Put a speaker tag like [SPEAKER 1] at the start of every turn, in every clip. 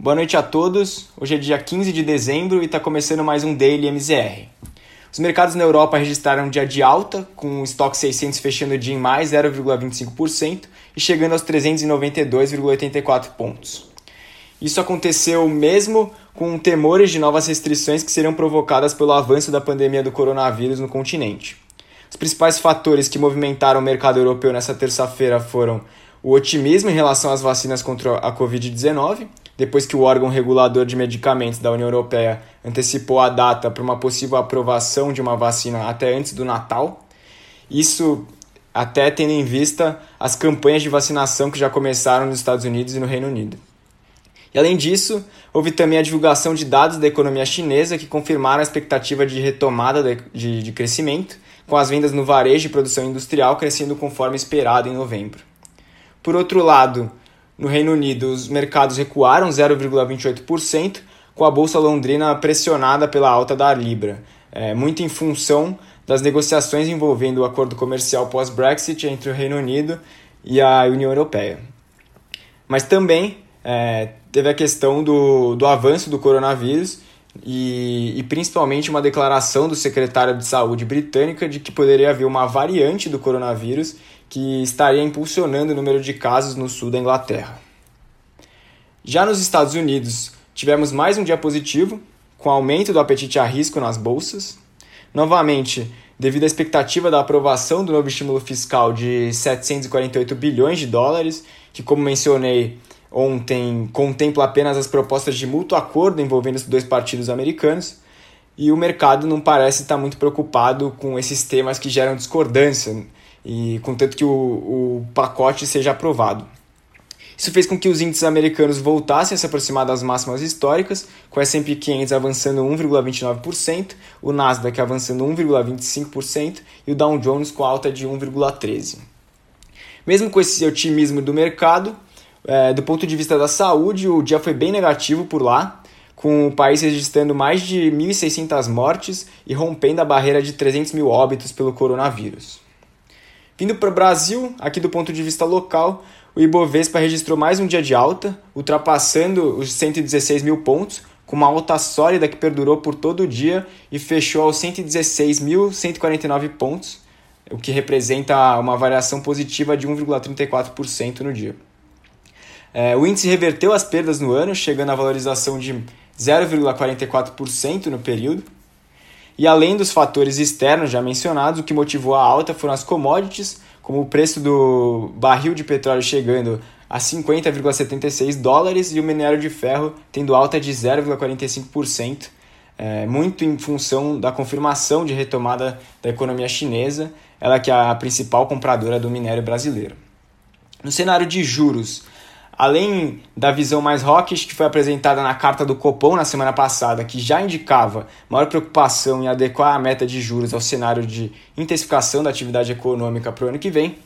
[SPEAKER 1] Boa noite a todos. Hoje é dia 15 de dezembro e está começando mais um Daily MZR. Os mercados na Europa registraram um dia de alta, com o estoque 600 fechando o dia em mais 0,25% e chegando aos 392,84 pontos. Isso aconteceu mesmo com temores de novas restrições que seriam provocadas pelo avanço da pandemia do coronavírus no continente. Os principais fatores que movimentaram o mercado europeu nessa terça-feira foram o otimismo em relação às vacinas contra a Covid-19, depois que o órgão regulador de medicamentos da União Europeia antecipou a data para uma possível aprovação de uma vacina até antes do Natal. Isso até tendo em vista as campanhas de vacinação que já começaram nos Estados Unidos e no Reino Unido. E além disso, houve também a divulgação de dados da economia chinesa que confirmaram a expectativa de retomada de, de, crescimento, com as vendas no varejo e produção industrial crescendo conforme esperado em novembro. Por outro lado, no Reino Unido, os mercados recuaram 0,28%, com a Bolsa Londrina pressionada pela alta da Libra, é, muito em função das negociações envolvendo o acordo comercial pós-Brexit entre o Reino Unido e a União Europeia. Mas também é, teve a questão do, do avanço do coronavírus e, e, principalmente uma declaração do secretário de saúde britânica de que poderia haver uma variante do coronavírus que estaria impulsionando o número de casos no sul da Inglaterra. Já nos Estados Unidos, tivemos mais um dia positivo, com aumento do apetite a risco nas bolsas. Novamente, devido à expectativa da aprovação do novo estímulo fiscal de 748 bilhões de dólares, que, como mencionei ontem, contempla apenas as propostas de mútuo acordo envolvendo os dois partidos americanos, e o mercado não parece estar muito preocupado com esses temas que geram discordância e contanto que o, o pacote seja aprovado. Isso fez com que os índices americanos voltassem a se aproximar das máximas históricas, com o S&P 500 avançando 1,29%, o Nasdaq avançando 1,25% e o Dow Jones com alta de 1,13%. Mesmo com esse otimismo do mercado, é, do ponto de vista da saúde, o dia foi bem negativo por lá, com o país registrando mais de 1.600 mortes e rompendo a barreira de 300 mil óbitos pelo coronavírus. Vindo para o Brasil, aqui do ponto de vista local, o Ibovespa registrou mais um dia de alta, ultrapassando os 116 mil pontos, com uma alta sólida que perdurou por todo o dia e fechou aos 116.149 pontos, o que representa uma variação positiva de 1,34% no dia. É, o índice reverteu as perdas no ano, chegando à valorização de 0,44% no período, e além dos fatores externos já mencionados, o que motivou a alta foram as commodities, como o preço do barril de petróleo chegando a 50,76 dólares e o minério de ferro tendo alta de 0,45%, é, muito em função da confirmação de retomada da economia chinesa, ela que é a principal compradora do minério brasileiro. No cenário de juros, além da visão mais hawkish que foi apresentada na carta do Copom na semana passada, que já indicava maior preocupação em adequar a meta de juros ao cenário de intensificação da atividade econômica para o ano que vem,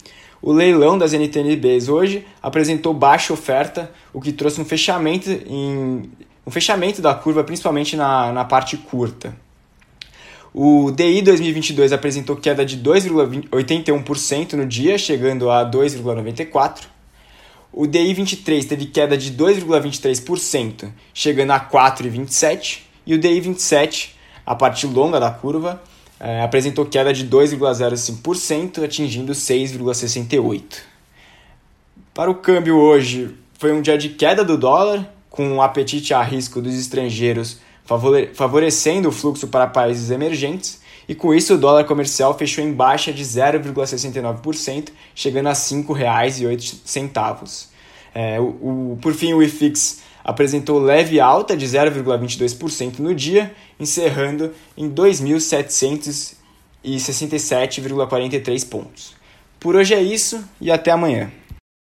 [SPEAKER 1] o leilão das NTNBs hoje apresentou baixa oferta, o que trouxe um fechamento, em, um fechamento da curva, principalmente na, na parte curta. O DI 2022 apresentou queda de 2,81% no dia, chegando a 2,94%. O DI 23 teve queda de 2,23%, chegando a 4,27%, e o DI 27, a parte longa da curva, é, apresentou queda de 2,05%, atingindo 6,68%. Para o câmbio hoje, foi um dia de queda do dólar, com o um apetite a risco dos estrangeiros favorecendo o fluxo para países emergentes, e com isso o dólar comercial fechou em baixa de 0,69%, chegando a R$ 5,08. É, o, o, por fim, o IFIX apresentou leve alta de 0,22% no dia, encerrando em 2.767,43 pontos. Por hoje é isso e até amanhã.